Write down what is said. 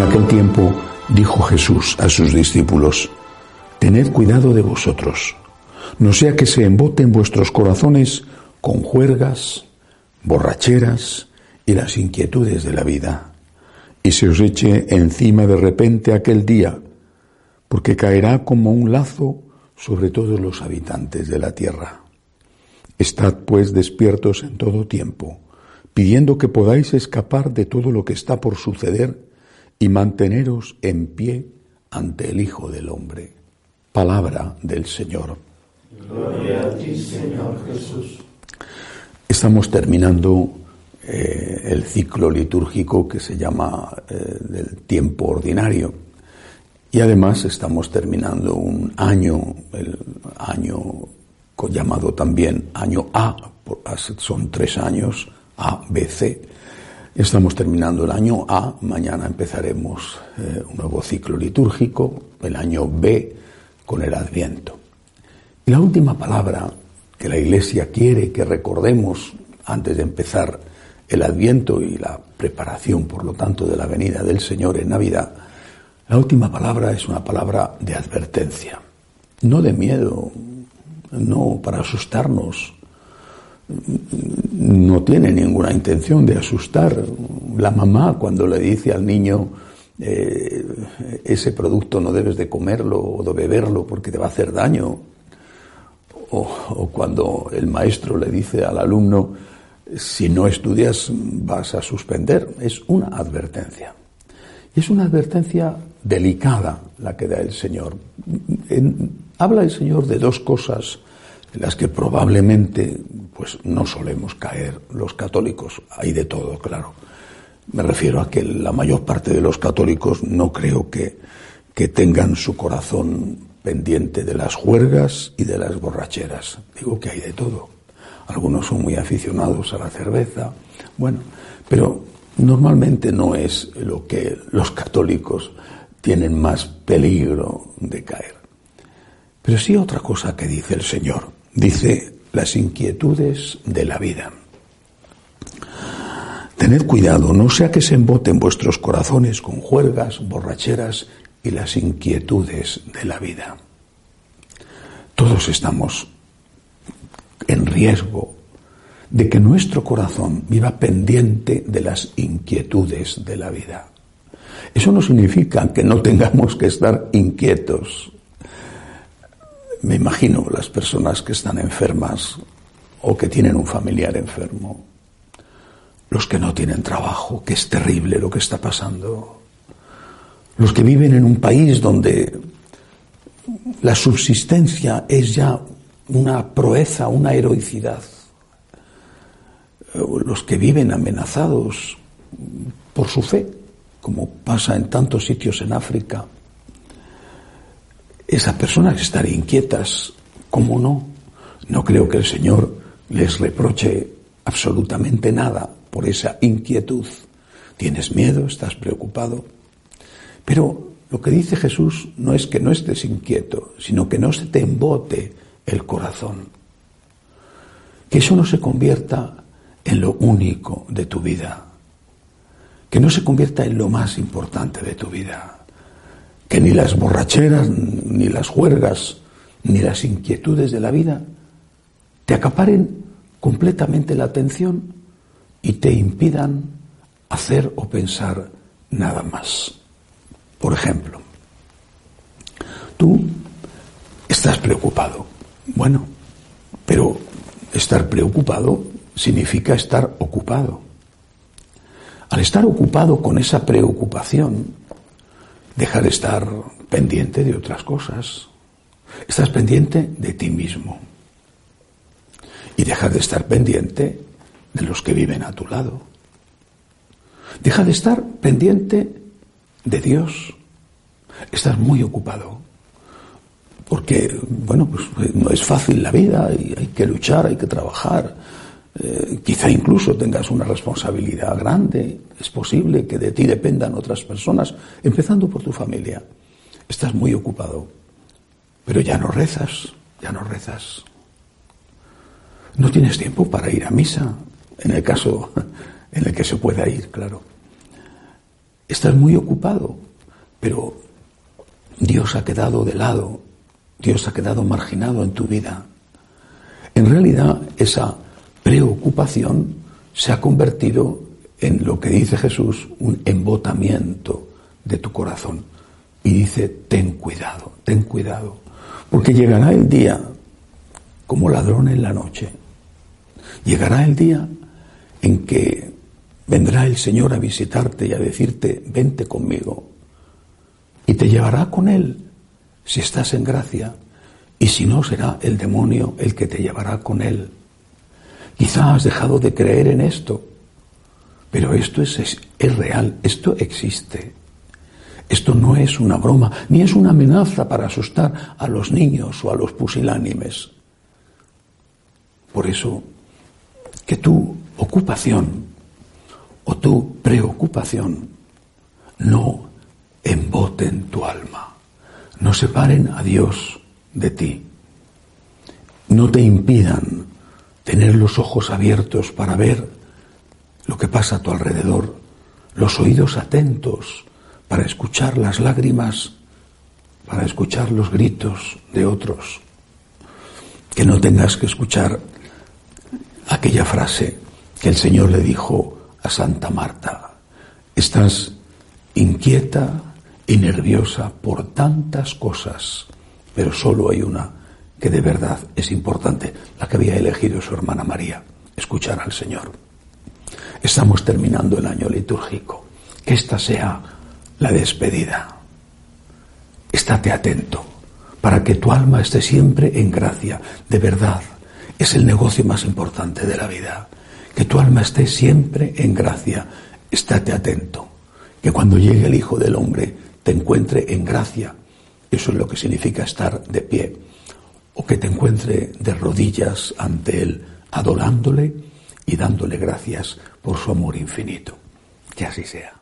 En aquel tiempo dijo Jesús a sus discípulos, Tened cuidado de vosotros, no sea que se emboten vuestros corazones con juergas, borracheras y las inquietudes de la vida, y se os eche encima de repente aquel día, porque caerá como un lazo sobre todos los habitantes de la tierra. Estad pues despiertos en todo tiempo, pidiendo que podáis escapar de todo lo que está por suceder y manteneros en pie ante el Hijo del Hombre. Palabra del Señor. Gloria a ti, Señor Jesús. Estamos terminando eh, el ciclo litúrgico que se llama eh, del tiempo ordinario. Y además estamos terminando un año, el año llamado también año A, son tres años, A, B, C, Estamos terminando el año A, mañana empezaremos eh, un nuevo ciclo litúrgico, el año B con el Adviento. Y la última palabra que la Iglesia quiere que recordemos antes de empezar el Adviento y la preparación, por lo tanto, de la venida del Señor en Navidad, la última palabra es una palabra de advertencia, no de miedo, no para asustarnos, no tiene ninguna intención de asustar. La mamá cuando le dice al niño eh, ese producto no debes de comerlo o de beberlo porque te va a hacer daño. O, cuando el maestro le dice al alumno si no estudias vas a suspender. Es una advertencia. Y es una advertencia delicada la que da el Señor. habla el Señor de dos cosas en las que probablemente pues no solemos caer los católicos. Hay de todo, claro. Me refiero a que la mayor parte de los católicos no creo que, que tengan su corazón pendiente de las juergas y de las borracheras. Digo que hay de todo. Algunos son muy aficionados a la cerveza. Bueno, pero normalmente no es lo que los católicos tienen más peligro de caer. Pero sí otra cosa que dice el Señor. Dice las inquietudes de la vida. Tened cuidado, no sea que se emboten vuestros corazones con juergas, borracheras y las inquietudes de la vida. Todos estamos en riesgo de que nuestro corazón viva pendiente de las inquietudes de la vida. Eso no significa que no tengamos que estar inquietos me imagino las personas que están enfermas o que tienen un familiar enfermo, los que no tienen trabajo, que es terrible lo que está pasando, los que viven en un país donde la subsistencia es ya una proeza, una heroicidad, los que viven amenazados por su fe, como pasa en tantos sitios en África, esas personas estar inquietas. ¿Cómo no? No creo que el Señor les reproche absolutamente nada por esa inquietud. ¿Tienes miedo? ¿Estás preocupado? Pero lo que dice Jesús no es que no estés inquieto, sino que no se te embote el corazón. Que eso no se convierta en lo único de tu vida. Que no se convierta en lo más importante de tu vida que ni las borracheras, ni las juergas, ni las inquietudes de la vida te acaparen completamente la atención y te impidan hacer o pensar nada más. Por ejemplo, tú estás preocupado. Bueno, pero estar preocupado significa estar ocupado. Al estar ocupado con esa preocupación, deja de estar pendiente de otras cosas. Estás pendiente de ti mismo. Y deja de estar pendiente de los que viven a tu lado. Deja de estar pendiente de Dios. Estás muy ocupado. Porque, bueno, pues no es fácil la vida y hay que luchar, hay que trabajar, eh, quizá incluso tengas una responsabilidad grande, es posible que de ti dependan otras personas, empezando por tu familia. Estás muy ocupado, pero ya no rezas, ya no rezas. No tienes tiempo para ir a misa, en el caso en el que se pueda ir, claro. estás muy ocupado, pero Dios ha quedado de lado, Dios ha quedado marginado en tu vida. En realidad, esa preocupación se ha convertido en lo que dice Jesús, un embotamiento de tu corazón. Y dice, ten cuidado, ten cuidado, porque llegará el día como ladrón en la noche. Llegará el día en que vendrá el Señor a visitarte y a decirte, vente conmigo. Y te llevará con Él si estás en gracia. Y si no, será el demonio el que te llevará con Él. Quizá has dejado de creer en esto, pero esto es, es, es real, esto existe. Esto no es una broma, ni es una amenaza para asustar a los niños o a los pusilánimes. Por eso, que tu ocupación o tu preocupación no emboten tu alma, no separen a Dios de ti, no te impidan tener los ojos abiertos para ver lo que pasa a tu alrededor, los oídos atentos para escuchar las lágrimas, para escuchar los gritos de otros. Que no tengas que escuchar aquella frase que el Señor le dijo a Santa Marta. Estás inquieta y nerviosa por tantas cosas, pero solo hay una que de verdad es importante, la que había elegido su hermana María, escuchar al Señor. Estamos terminando el año litúrgico. Que esta sea la despedida. Estate atento para que tu alma esté siempre en gracia, de verdad. Es el negocio más importante de la vida. Que tu alma esté siempre en gracia. Estate atento. Que cuando llegue el Hijo del Hombre te encuentre en gracia. Eso es lo que significa estar de pie. O que te encuentre de rodillas ante Él, adorándole y dándole gracias por su amor infinito. Que así sea.